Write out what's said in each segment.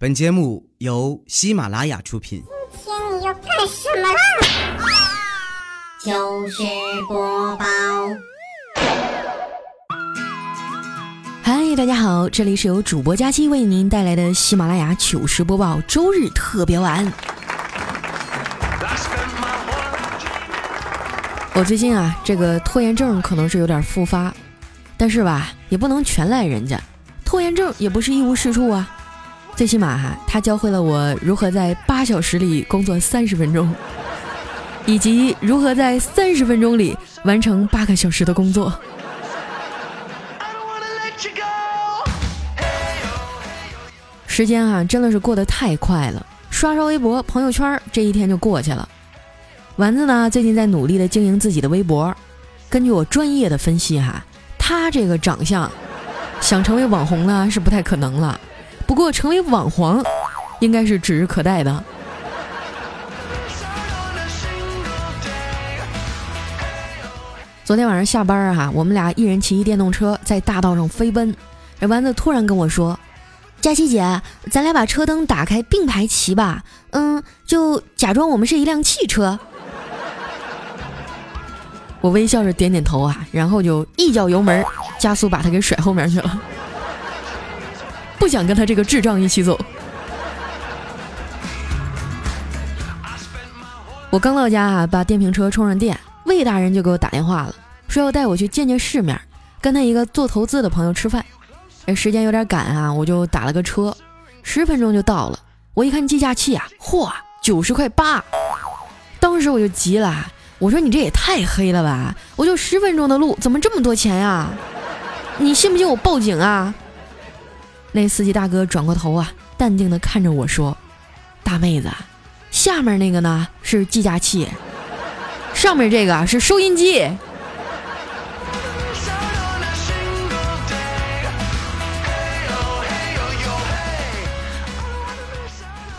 本节目由喜马拉雅出品。今天你要干什么啦？糗事播报，嗨，大家好，这里是由主播佳期为您带来的喜马拉雅糗事播报周日特别晚。我最近啊，这个拖延症可能是有点复发，但是吧，也不能全赖人家，拖延症也不是一无是处啊。最起码哈，他教会了我如何在八小时里工作三十分钟，以及如何在三十分钟里完成八个小时的工作。时间啊，真的是过得太快了，刷刷微博、朋友圈，这一天就过去了。丸子呢，最近在努力的经营自己的微博。根据我专业的分析哈，他这个长相，想成为网红呢是不太可能了。不过成为网黄，应该是指日可待的。昨天晚上下班啊，我们俩一人骑一电动车在大道上飞奔。这丸子突然跟我说：“佳琪姐，咱俩把车灯打开并排骑吧，嗯，就假装我们是一辆汽车。”我微笑着点点头啊，然后就一脚油门加速把他给甩后面去了。不想跟他这个智障一起走。我刚到家啊，把电瓶车充上电，魏大人就给我打电话了，说要带我去见见世面，跟他一个做投资的朋友吃饭。这时间有点赶啊，我就打了个车，十分钟就到了。我一看计价器啊，嚯，九十块八！当时我就急了，我说你这也太黑了吧！我就十分钟的路，怎么这么多钱呀？你信不信我报警啊？那司机大哥转过头啊，淡定的看着我说：“大妹子，下面那个呢是计价器，上面这个是收音机。”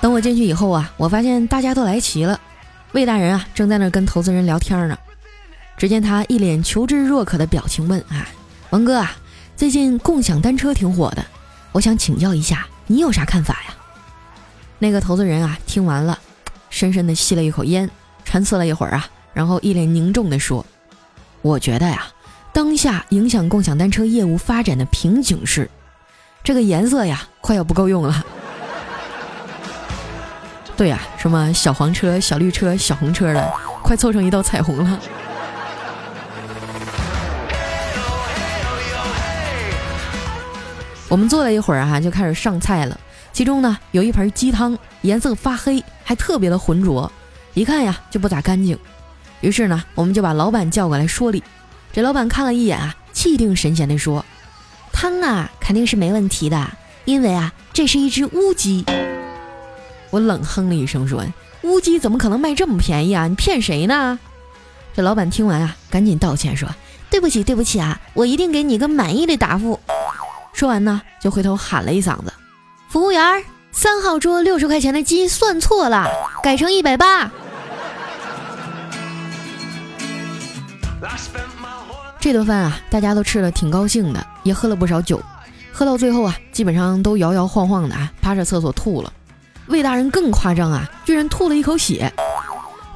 等我进去以后啊，我发现大家都来齐了。魏大人啊，正在那跟投资人聊天呢。只见他一脸求知若渴的表情问：“啊，王哥啊，最近共享单车挺火的。”我想请教一下，你有啥看法呀？那个投资人啊，听完了，深深的吸了一口烟，沉思了一会儿啊，然后一脸凝重的说：“我觉得呀，当下影响共享单车业务发展的瓶颈是，这个颜色呀，快要不够用了。对呀，什么小黄车、小绿车、小红车的，快凑成一道彩虹了。”我们坐了一会儿啊，就开始上菜了。其中呢，有一盆鸡汤，颜色发黑，还特别的浑浊，一看呀就不咋干净。于是呢，我们就把老板叫过来说理。这老板看了一眼啊，气定神闲地说：“汤啊，肯定是没问题的，因为啊，这是一只乌鸡。”我冷哼了一声说：“乌鸡怎么可能卖这么便宜啊？你骗谁呢？”这老板听完啊，赶紧道歉说：“对不起，对不起啊，我一定给你个满意的答复。”说完呢，就回头喊了一嗓子：“服务员，三号桌六十块钱的鸡算错了，改成一百八。”这顿饭啊，大家都吃的挺高兴的，也喝了不少酒。喝到最后啊，基本上都摇摇晃晃的啊，趴着厕所吐了。魏大人更夸张啊，居然吐了一口血，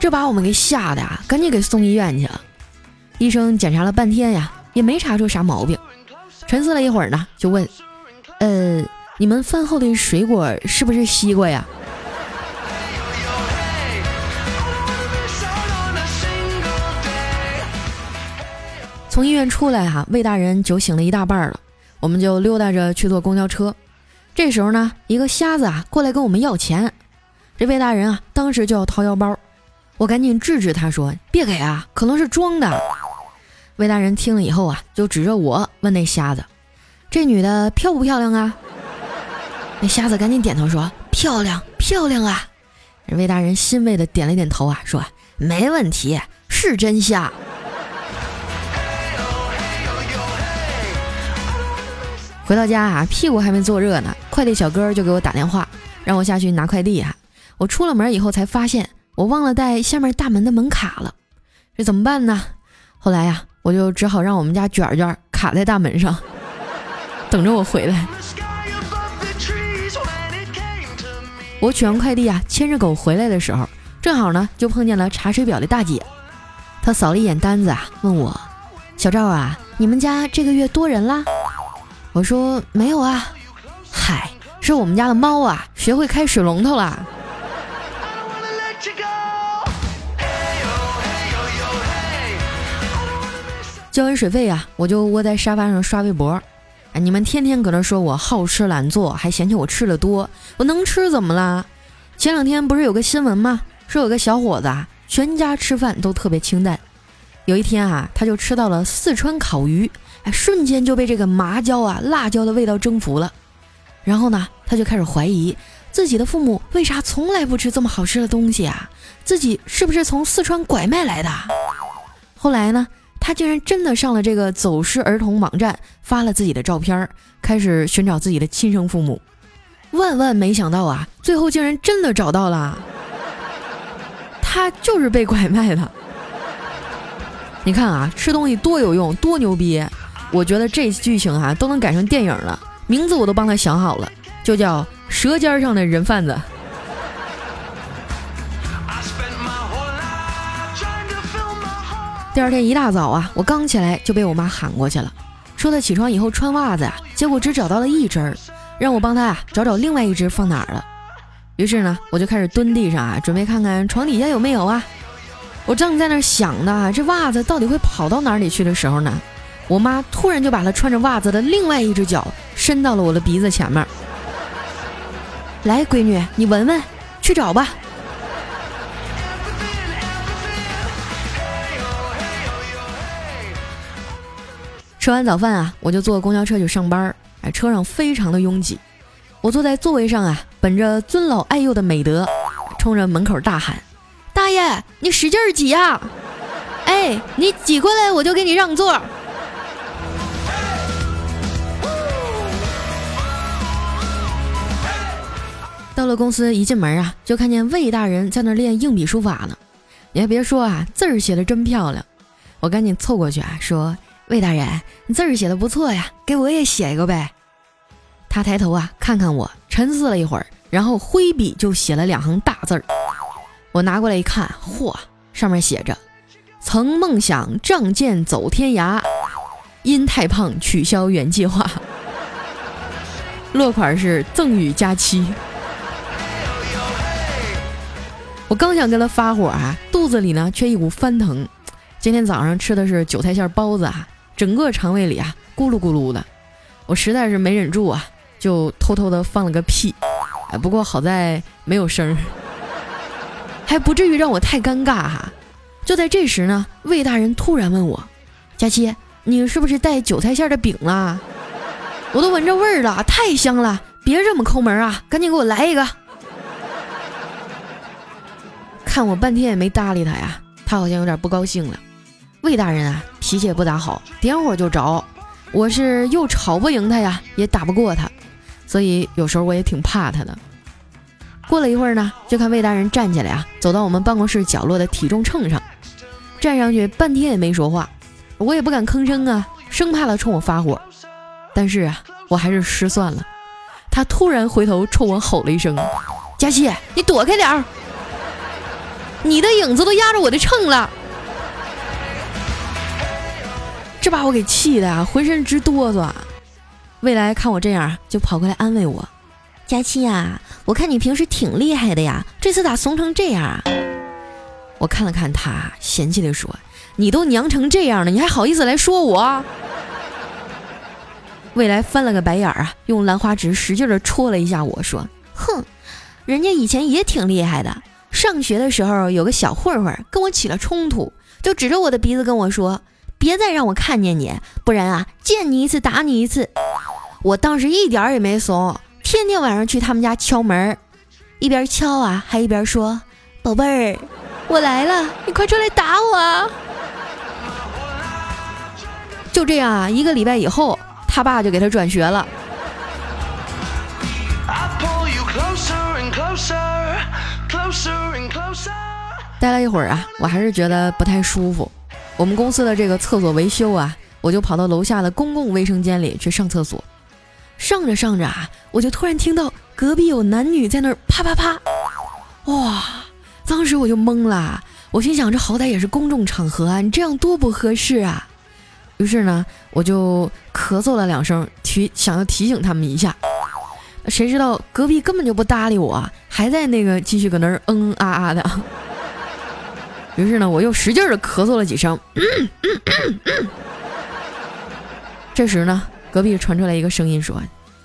这把我们给吓的啊，赶紧给送医院去了。医生检查了半天呀，也没查出啥毛病。沉思了一会儿呢，就问：“呃，你们饭后的水果是不是西瓜呀？”从医院出来哈，魏大人酒醒了一大半了，我们就溜达着去坐公交车。这时候呢，一个瞎子啊过来跟我们要钱，这魏大人啊当时就要掏腰包，我赶紧制止他说：“别给啊，可能是装的。”魏大人听了以后啊，就指着我问那瞎子：“这女的漂不漂亮啊？”那瞎子赶紧点头说：“漂亮，漂亮啊！”魏大人欣慰的点了点头啊，说：“没问题，是真瞎。”回到家啊，屁股还没坐热呢，快递小哥就给我打电话，让我下去拿快递啊。我出了门以后才发现，我忘了带下面大门的门卡了，这怎么办呢？后来呀。我就只好让我们家卷卷卡在大门上，等着我回来。我取完快递啊，牵着狗回来的时候，正好呢就碰见了查水表的大姐。她扫了一眼单子啊，问我：“小赵啊，你们家这个月多人啦？”我说：“没有啊。”嗨，是我们家的猫啊，学会开水龙头了。交完水费啊，我就窝在沙发上刷微博。哎，你们天天搁那说我好吃懒做，还嫌弃我吃的多。我能吃怎么啦？前两天不是有个新闻吗？说有个小伙子啊，全家吃饭都特别清淡。有一天啊，他就吃到了四川烤鱼，哎，瞬间就被这个麻椒啊、辣椒的味道征服了。然后呢，他就开始怀疑自己的父母为啥从来不吃这么好吃的东西啊？自己是不是从四川拐卖来的？后来呢？他竟然真的上了这个走失儿童网站，发了自己的照片，开始寻找自己的亲生父母。万万没想到啊，最后竟然真的找到了。他就是被拐卖的。你看啊，吃东西多有用，多牛逼！我觉得这剧情啊都能改成电影了，名字我都帮他想好了，就叫《舌尖上的人贩子》。第二天一大早啊，我刚起来就被我妈喊过去了，说她起床以后穿袜子啊，结果只找到了一只儿，让我帮她啊找找另外一只放哪儿了。于是呢，我就开始蹲地上啊，准备看看床底下有没有啊。我正在那儿想呢，这袜子到底会跑到哪里去的时候呢，我妈突然就把她穿着袜子的另外一只脚伸到了我的鼻子前面。来，闺女，你闻闻，去找吧。吃完早饭啊，我就坐公交车去上班。哎，车上非常的拥挤。我坐在座位上啊，本着尊老爱幼的美德，冲着门口大喊：“大爷，你使劲挤呀！哎，你挤过来，我就给你让座。”到了公司，一进门啊，就看见魏大人在那练硬笔书法呢。你还别说啊，字儿写的真漂亮。我赶紧凑过去啊，说。魏大人，你字儿写的不错呀，给我也写一个呗。他抬头啊，看看我，沉思了一会儿，然后挥笔就写了两行大字儿。我拿过来一看，嚯，上面写着：“曾梦想仗剑走天涯，因太胖取消原计划。”落款是赠与佳期。我刚想跟他发火啊，肚子里呢却一股翻腾。今天早上吃的是韭菜馅包子啊。整个肠胃里啊咕噜咕噜的，我实在是没忍住啊，就偷偷的放了个屁，哎，不过好在没有声儿，还不至于让我太尴尬哈。就在这时呢，魏大人突然问我：“佳期，你是不是带韭菜馅的饼了？我都闻着味儿了，太香了！别这么抠门啊，赶紧给我来一个。”看我半天也没搭理他呀，他好像有点不高兴了。魏大人啊，脾气也不咋好，点火就着。我是又吵不赢他呀，也打不过他，所以有时候我也挺怕他的。过了一会儿呢，就看魏大人站起来啊，走到我们办公室角落的体重秤上，站上去半天也没说话，我也不敢吭声啊，生怕他冲我发火。但是啊，我还是失算了。他突然回头冲我吼了一声：“佳琪，你躲开点儿，你的影子都压着我的秤了。”这把我给气的啊，浑身直哆嗦。未来看我这样，就跑过来安慰我：“佳期呀，我看你平时挺厉害的呀，这次咋怂成这样啊？”我看了看他，嫌弃的说：“你都娘成这样了，你还好意思来说我？”未来翻了个白眼儿啊，用兰花指使劲的戳了一下我说：“哼，人家以前也挺厉害的。上学的时候有个小混混跟我起了冲突，就指着我的鼻子跟我说。”别再让我看见你，不然啊，见你一次打你一次。我当时一点也没怂，天天晚上去他们家敲门，一边敲啊，还一边说：“宝贝儿，我来了，你快出来打我啊。”就这样啊，一个礼拜以后，他爸就给他转学了。待了一会儿啊，我还是觉得不太舒服。我们公司的这个厕所维修啊，我就跑到楼下的公共卫生间里去上厕所。上着上着啊，我就突然听到隔壁有男女在那儿啪啪啪，哇！当时我就懵了，我心想这好歹也是公众场合啊，你这样多不合适啊！于是呢，我就咳嗽了两声，提想要提醒他们一下。谁知道隔壁根本就不搭理我，还在那个继续搁那儿嗯啊啊的。于是呢，我又使劲的咳嗽了几声。这时呢，隔壁传出来一个声音说：“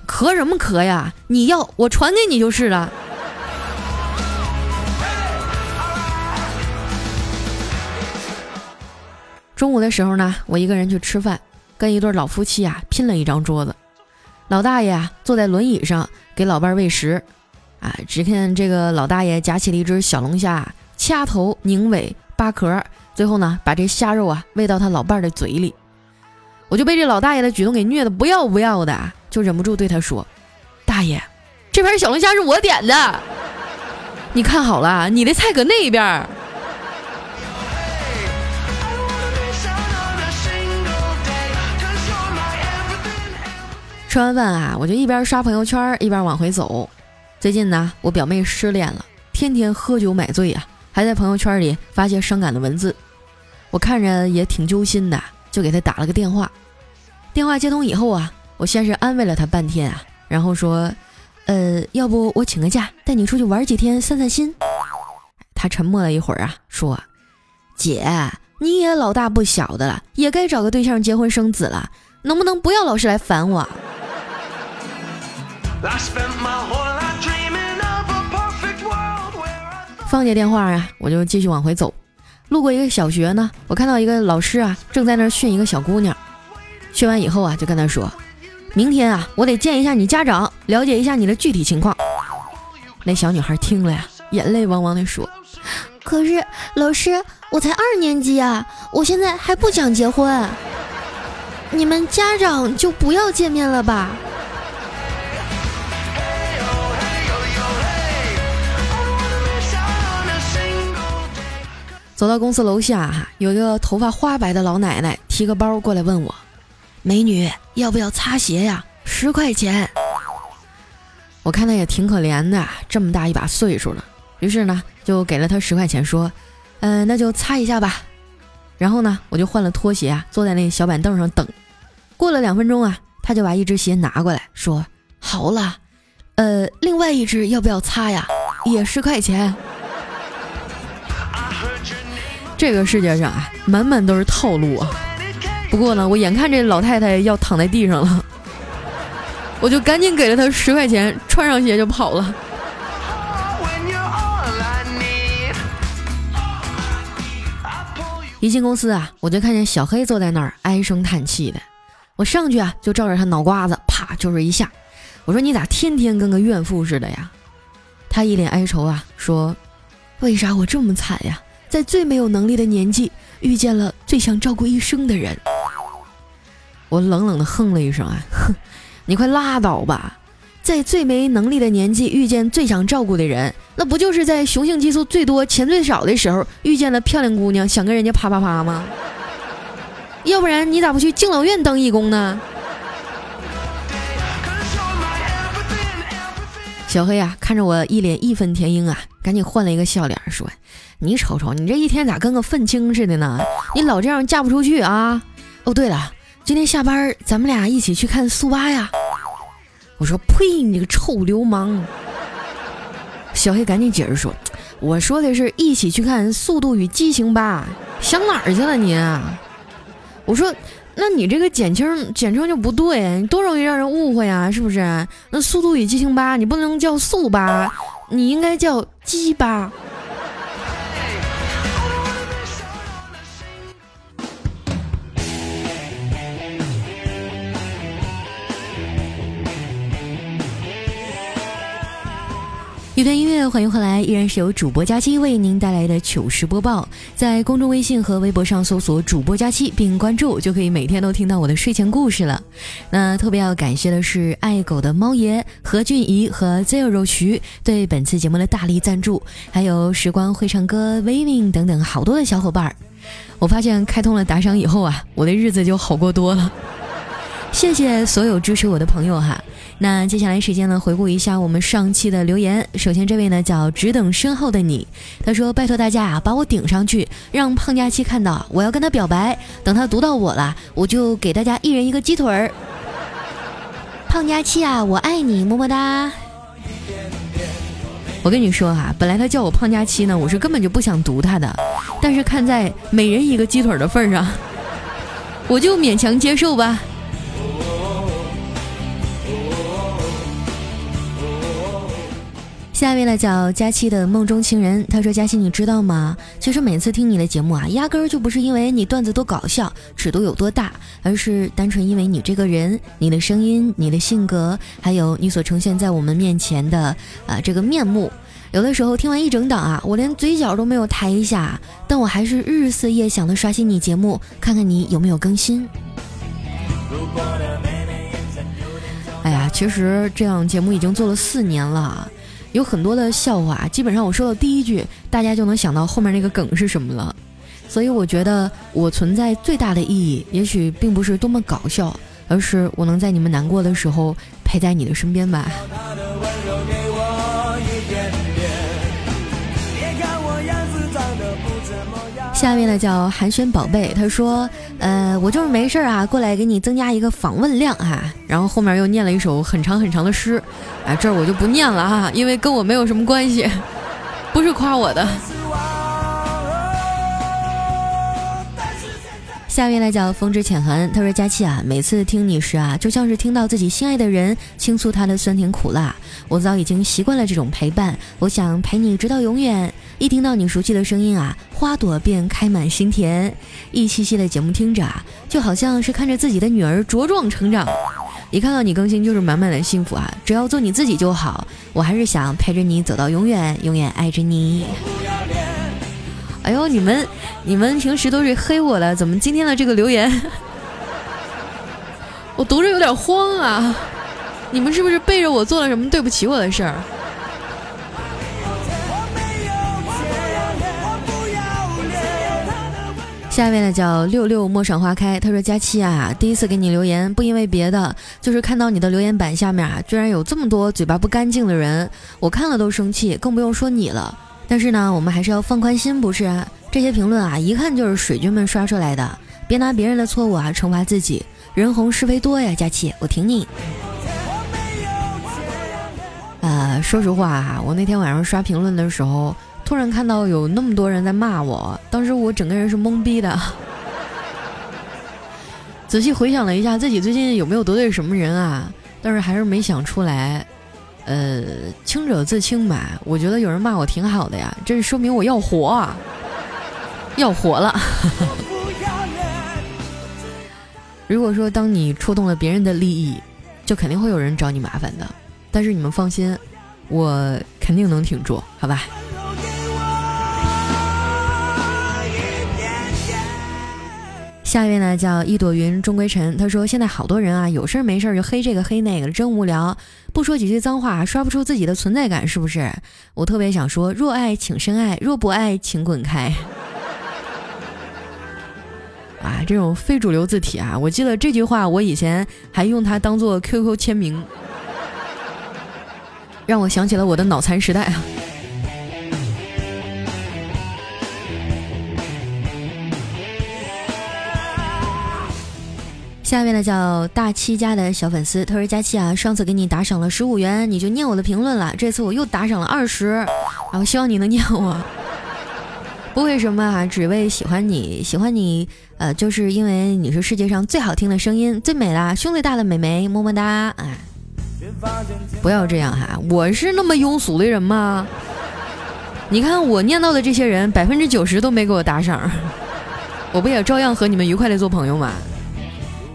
咳什么咳呀？你要我传给你就是了。”中午的时候呢，我一个人去吃饭，跟一对老夫妻啊拼了一张桌子。老大爷啊坐在轮椅上给老伴儿喂食，啊，只见这个老大爷夹起了一只小龙虾，掐头拧尾扒壳，最后呢把这虾肉啊喂到他老伴的嘴里。我就被这老大爷的举动给虐的不要不要的，就忍不住对他说：“大爷，这盘小龙虾是我点的，你看好了，你的菜搁那边。”吃完饭啊，我就一边刷朋友圈一边往回走。最近呢，我表妹失恋了，天天喝酒买醉呀，还在朋友圈里发些伤感的文字。我看着也挺揪心的，就给他打了个电话。电话接通以后啊，我先是安慰了他半天啊，然后说：“呃，要不我请个假，带你出去玩几天，散散心。”他沉默了一会儿啊，说：“姐，你也老大不小的了，也该找个对象结婚生子了，能不能不要老是来烦我？”放下电话啊，我就继续往回走。路过一个小学呢，我看到一个老师啊，正在那训一个小姑娘。训完以后啊，就跟她说：“明天啊，我得见一下你家长，了解一下你的具体情况。”那小女孩听了呀，眼泪汪汪的说：“可是老师，我才二年级啊，我现在还不想结婚。你们家长就不要见面了吧？”走到公司楼下，哈，有一个头发花白的老奶奶提个包过来问我：“美女，要不要擦鞋呀？十块钱。”我看她也挺可怜的，这么大一把岁数了，于是呢就给了她十块钱，说：“嗯，那就擦一下吧。”然后呢我就换了拖鞋啊，坐在那小板凳上等。过了两分钟啊，她就把一只鞋拿过来，说：“好了，呃，另外一只要不要擦呀？也十块钱。”这个世界上啊，满满都是套路啊。不过呢，我眼看这老太太要躺在地上了，我就赶紧给了她十块钱，穿上鞋就跑了。一进公司啊，我就看见小黑坐在那儿唉声叹气的。我上去啊，就照着他脑瓜子啪就是一下。我说：“你咋天天跟个怨妇似的呀？”他一脸哀愁啊，说：“为啥我这么惨呀？”在最没有能力的年纪，遇见了最想照顾一生的人，我冷冷的哼了一声，啊，哼，你快拉倒吧！在最没能力的年纪遇见最想照顾的人，那不就是在雄性激素最多、钱最少的时候遇见了漂亮姑娘，想跟人家啪啪啪吗？要不然你咋不去敬老院当义工呢？小黑啊，看着我一脸义愤填膺啊，赶紧换了一个笑脸说。你瞅瞅，你这一天咋跟个愤青似的呢？你老这样嫁不出去啊！哦，对了，今天下班咱们俩一起去看速八呀！我说呸，你个臭流氓！小黑赶紧解释说，我说的是一起去看《速度与激情八》，想哪儿去了你？我说，那你这个简称简称就不对，你多容易让人误会啊，是不是？那《速度与激情八》你不能叫速八，你应该叫鸡八。一段音乐，欢迎回来，依然是由主播佳期为您带来的糗事播报。在公众微信和微博上搜索“主播佳期”并关注，就可以每天都听到我的睡前故事了。那特别要感谢的是爱狗的猫爷何俊怡和 Zero 徐对本次节目的大力赞助，还有时光会唱歌 Vivin 等等好多的小伙伴。我发现开通了打赏以后啊，我的日子就好过多了。谢谢所有支持我的朋友哈。那接下来时间呢，回顾一下我们上期的留言。首先这位呢叫只等身后的你，他说拜托大家啊，把我顶上去，让胖佳期看到，我要跟他表白。等他读到我了，我就给大家一人一个鸡腿儿。胖佳期啊，我爱你，么么哒。我跟你说哈，本来他叫我胖佳期呢，我是根本就不想读他的，但是看在每人一个鸡腿的份上，我就勉强接受吧。下一位呢叫佳期的梦中情人，他说：“佳期，你知道吗？其实每次听你的节目啊，压根儿就不是因为你段子多搞笑，尺度有多大，而是单纯因为你这个人、你的声音、你的性格，还有你所呈现在我们面前的啊这个面目。有的时候听完一整档啊，我连嘴角都没有抬一下，但我还是日思夜想的刷新你节目，看看你有没有更新。哎呀，其实这样节目已经做了四年了。”有很多的笑话，基本上我说的第一句，大家就能想到后面那个梗是什么了。所以我觉得我存在最大的意义，也许并不是多么搞笑，而是我能在你们难过的时候陪在你的身边吧。下面呢叫寒暄宝贝，他说，呃，我就是没事啊，过来给你增加一个访问量啊，然后后面又念了一首很长很长的诗，啊，这儿我就不念了哈，因为跟我没有什么关系，不是夸我的。下面来叫风之浅寒，他说佳期啊，每次听你时啊，就像是听到自己心爱的人倾诉他的酸甜苦辣，我早已经习惯了这种陪伴，我想陪你直到永远。一听到你熟悉的声音啊，花朵便开满心田。一期期的节目听着啊，就好像是看着自己的女儿茁壮成长。一看到你更新就是满满的幸福啊！只要做你自己就好，我还是想陪着你走到永远，永远爱着你。哎呦，你们，你们平时都是黑我的，怎么今天的这个留言，我读着有点慌啊！你们是不是背着我做了什么对不起我的事儿？下面呢叫六六陌上花开，他说佳期啊，第一次给你留言，不因为别的，就是看到你的留言板下面啊，居然有这么多嘴巴不干净的人，我看了都生气，更不用说你了。但是呢，我们还是要放宽心，不是？这些评论啊，一看就是水军们刷出来的，别拿别人的错误啊惩罚自己，人红是非多呀，佳期，我挺你。呃，说实话哈，我那天晚上刷评论的时候。突然看到有那么多人在骂我，当时我整个人是懵逼的。仔细回想了一下，自己最近有没有得罪什么人啊？但是还是没想出来。呃，清者自清吧。我觉得有人骂我挺好的呀，这是说明我要活，要活了。如果说当你触动了别人的利益，就肯定会有人找你麻烦的。但是你们放心，我肯定能挺住，好吧？下一位呢叫一朵云终归尘，他说现在好多人啊，有事没事儿就黑这个黑那个，真无聊。不说几句脏话，刷不出自己的存在感，是不是？我特别想说，若爱请深爱，若不爱请滚开。啊，这种非主流字体啊，我记得这句话，我以前还用它当做 QQ 签名，让我想起了我的脑残时代啊。下面呢叫大七家的小粉丝，他说：“佳期啊，上次给你打赏了十五元，你就念我的评论了。这次我又打赏了二十，然后希望你能念我。不为什么啊，只为喜欢你，喜欢你，呃，就是因为你是世界上最好听的声音，最美啦，胸最大的美眉，么么哒。哎，不要这样哈，我是那么庸俗的人吗？你看我念到的这些人，百分之九十都没给我打赏，我不也照样和你们愉快的做朋友吗？”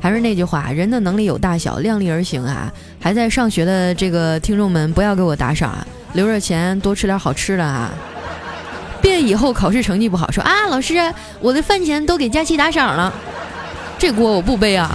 还是那句话，人的能力有大小，量力而行啊！还在上学的这个听众们，不要给我打赏啊，留着钱多吃点好吃的啊！别以后考试成绩不好，说啊，老师，我的饭钱都给佳期打赏了，这锅我不背啊！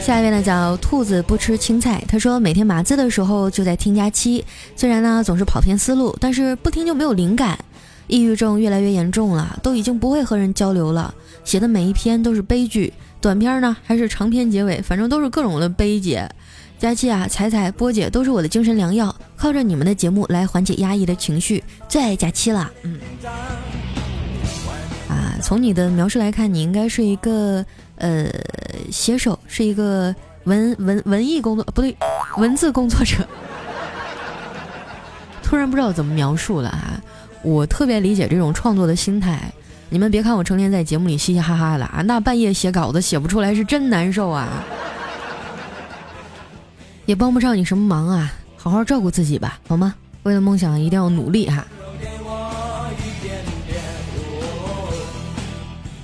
下一位呢叫兔子不吃青菜，他说每天码字的时候就在听佳期，虽然呢总是跑偏思路，但是不听就没有灵感。抑郁症越来越严重了，都已经不会和人交流了。写的每一篇都是悲剧，短篇呢还是长篇结尾，反正都是各种的悲结。佳期啊，彩彩、波姐都是我的精神良药，靠着你们的节目来缓解压抑的情绪，最爱佳期了。嗯，啊，从你的描述来看，你应该是一个呃写手，是一个文文文艺工作，不对，文字工作者。突然不知道怎么描述了啊！我特别理解这种创作的心态。你们别看我成天在节目里嘻嘻哈哈的啊，那半夜写稿子写不出来是真难受啊。也帮不上你什么忙啊，好好照顾自己吧，好吗？为了梦想一定要努力哈。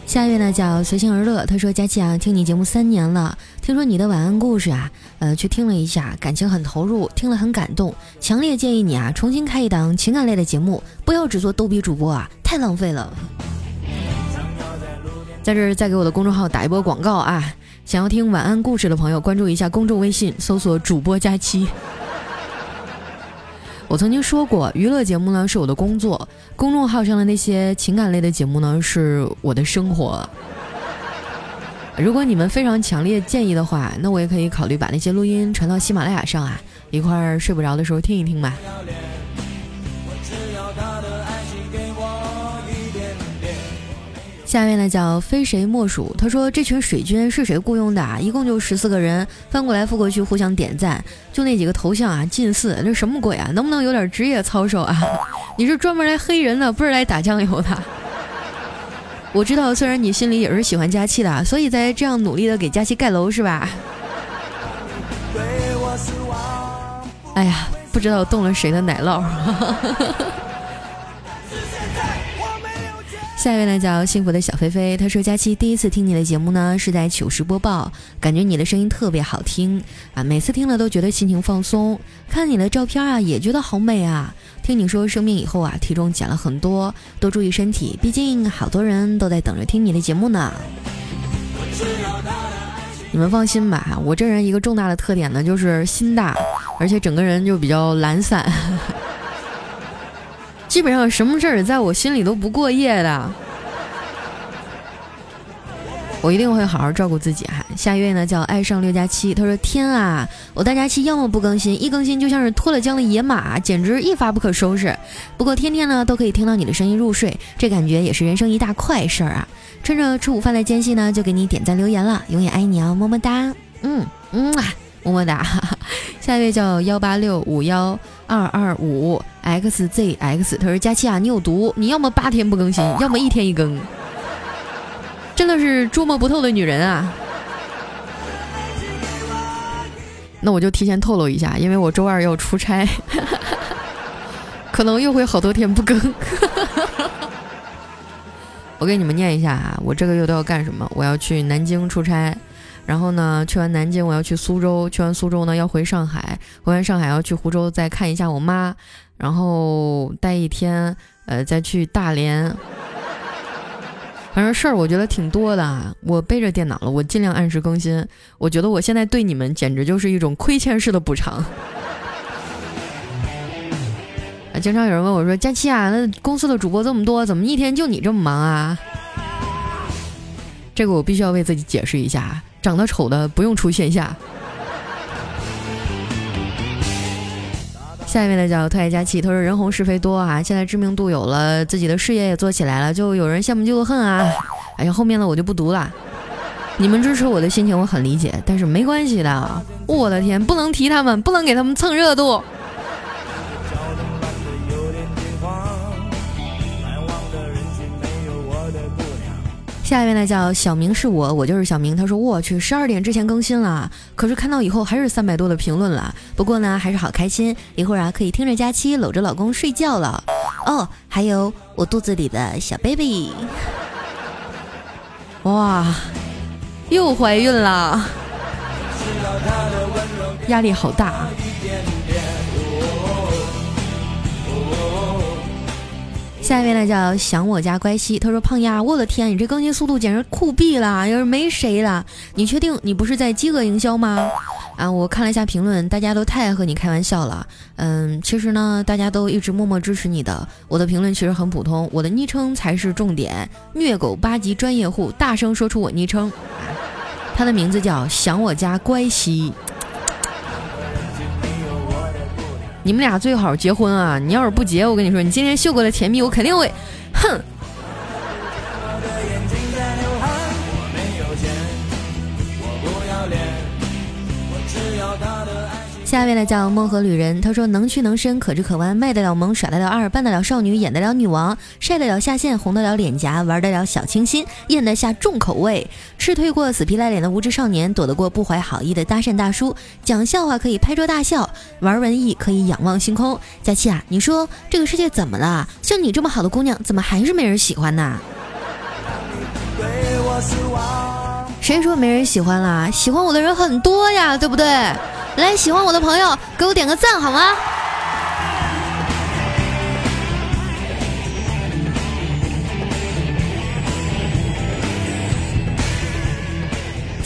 下一位呢叫随心而乐，他说：“佳琪啊，听你节目三年了，听说你的晚安故事啊，呃，去听了一下，感情很投入，听了很感动，强烈建议你啊，重新开一档情感类的节目，不要只做逗比主播啊，太浪费了。”在这儿再给我的公众号打一波广告啊！想要听晚安故事的朋友，关注一下公众微信，搜索主播佳期。我曾经说过，娱乐节目呢是我的工作，公众号上的那些情感类的节目呢是我的生活。如果你们非常强烈建议的话，那我也可以考虑把那些录音传到喜马拉雅上啊，一块儿睡不着的时候听一听吧。下面呢叫非谁莫属，他说这群水军是谁雇佣的啊？一共就十四个人，翻过来覆过去互相点赞，就那几个头像啊，近似，这什么鬼啊？能不能有点职业操守啊？你是专门来黑人的，不是来打酱油的？我知道，虽然你心里也是喜欢佳期的，所以在这样努力的给佳期盖楼是吧？哎呀，不知道动了谁的奶酪。下一位呢叫幸福的小菲菲，他说：“佳期第一次听你的节目呢，是在糗事播报，感觉你的声音特别好听啊，每次听了都觉得心情放松。看你的照片啊，也觉得好美啊。听你说生病以后啊，体重减了很多，多注意身体，毕竟好多人都在等着听你的节目呢。你们放心吧，我这人一个重大的特点呢，就是心大，而且整个人就比较懒散。”基本上什么事儿在我心里都不过夜的，我一定会好好照顾自己哈。下一位呢叫爱上六加七，他说天啊，我大假期要么不更新，一更新就像是脱了缰的野马，简直一发不可收拾。不过天天呢都可以听到你的声音入睡，这感觉也是人生一大快事儿啊！趁着吃午饭的间隙呢，就给你点赞留言了，永远爱你哦，么么哒，嗯嗯啊，么么哒。下一位叫幺八六五幺二二五。xzx，他说：“佳期啊，你有毒！你要么八天不更新，要么一天一更，真的是捉摸不透的女人啊！”那我就提前透露一下，因为我周二要出差，可能又会好多天不更。我给你们念一下啊，我这个月都要干什么？我要去南京出差，然后呢，去完南京我要去苏州，去完苏州呢要回上海，回完上海要去湖州再看一下我妈。然后待一天，呃，再去大连，反正事儿我觉得挺多的。我背着电脑了，我尽量按时更新。我觉得我现在对你们简直就是一种亏欠式的补偿。啊，经常有人问我说：“佳期啊，那公司的主播这么多，怎么一天就你这么忙啊？”这个我必须要为自己解释一下，长得丑的不用出线下。下一位呢叫特爱佳琪，他说人红是非多啊，现在知名度有了，自己的事业也做起来了，就有人羡慕嫉妒恨啊。哎呀，后面的我就不读了。你们支持我的心情我很理解，但是没关系的。我的天，不能提他们，不能给他们蹭热度。下一位呢叫小明是我，我就是小明。他说我去十二点之前更新了，可是看到以后还是三百多的评论了。不过呢还是好开心，一会儿啊可以听着佳期搂着老公睡觉了。哦，还有我肚子里的小 baby，哇，又怀孕了，压力好大。下一位呢叫想我家乖西，他说胖丫，我的天，你这更新速度简直酷毙了，要是没谁了。你确定你不是在饥饿营销吗？啊，我看了一下评论，大家都太爱和你开玩笑了。嗯，其实呢，大家都一直默默支持你的。我的评论其实很普通，我的昵称才是重点。虐狗八级专业户，大声说出我昵称。他的名字叫想我家乖西。你们俩最好结婚啊！你要是不结，我跟你说，你今天秀过的甜蜜，我肯定会，哼。下一位呢叫梦河旅人，他说能屈能伸，可直可弯，卖得了萌，耍得了二，扮得了少女，演得了女王，晒得了下线，红得了脸颊，玩得了小清新，咽得下重口味，吃退过死皮赖脸的无知少年，躲得过不怀好意的搭讪大叔，讲笑话可以拍桌大笑，玩文艺可以仰望星空。佳期啊，你说这个世界怎么了？像你这么好的姑娘，怎么还是没人喜欢呢？谁说没人喜欢啦？喜欢我的人很多呀，对不对？来，喜欢我的朋友，给我点个赞好吗？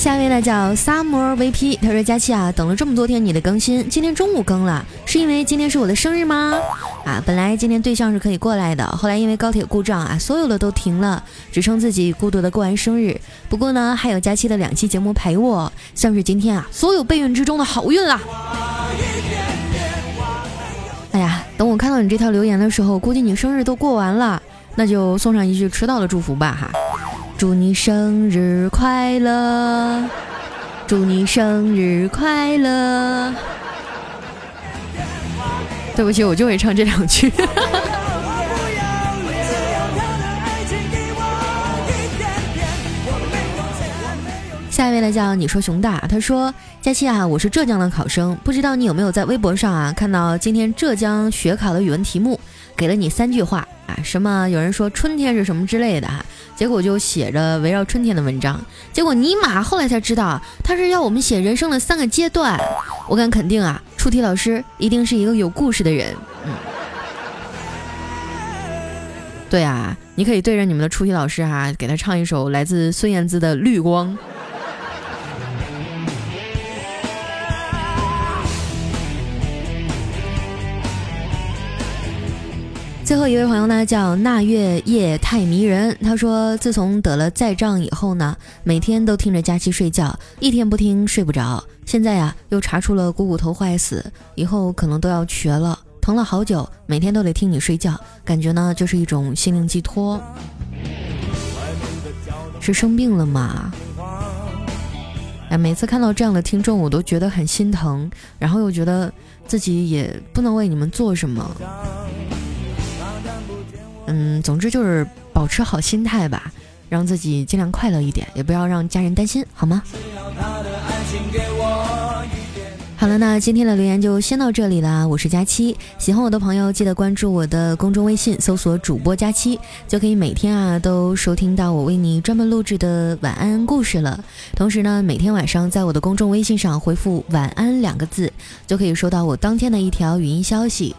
下一位呢叫 Summer VP，他说：“佳期啊，等了这么多天你的更新，今天中午更了，是因为今天是我的生日吗？啊，本来今天对象是可以过来的，后来因为高铁故障啊，所有的都停了，只剩自己孤独的过完生日。不过呢，还有佳期的两期节目陪我，算是今天啊所有备孕之中的好运啦。哎呀，等我看到你这条留言的时候，估计你生日都过完了，那就送上一句迟到的祝福吧哈。”祝你生日快乐！祝你生日快乐！对不起，我就会唱这两句。下一位呢，叫你说熊大，他说：佳期啊，我是浙江的考生，不知道你有没有在微博上啊看到今天浙江学考的语文题目，给了你三句话啊，什么有人说春天是什么之类的哈。结果就写着围绕春天的文章，结果尼玛后来才知道他是要我们写人生的三个阶段。我敢肯定啊，出题老师一定是一个有故事的人。嗯，对啊，你可以对着你们的出题老师哈，给他唱一首来自孙燕姿的《绿光》。最后一位朋友呢，叫那月夜太迷人。他说，自从得了再障以后呢，每天都听着佳期睡觉，一天不听睡不着。现在呀，又查出了股骨头坏死，以后可能都要瘸了，疼了好久，每天都得听你睡觉，感觉呢就是一种心灵寄托。是生病了吗？哎，每次看到这样的听众，我都觉得很心疼，然后又觉得自己也不能为你们做什么。嗯，总之就是保持好心态吧，让自己尽量快乐一点，也不要让家人担心，好吗？好了，那今天的留言就先到这里啦。我是佳期，喜欢我的朋友记得关注我的公众微信，搜索主播佳期，就可以每天啊都收听到我为你专门录制的晚安故事了。同时呢，每天晚上在我的公众微信上回复“晚安”两个字，就可以收到我当天的一条语音消息。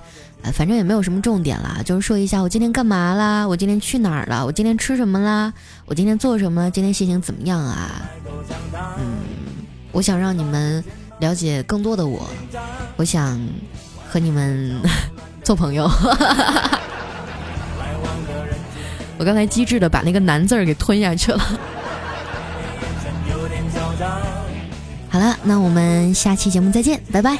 反正也没有什么重点啦，就是说一下我今天干嘛啦，我今天去哪儿了，我今天吃什么啦，我今天做什么，今天心情怎么样啊？嗯，我想让你们了解更多的我，我想和你们 做朋友。我刚才机智的把那个难字儿给吞下去了。好了，那我们下期节目再见，拜拜。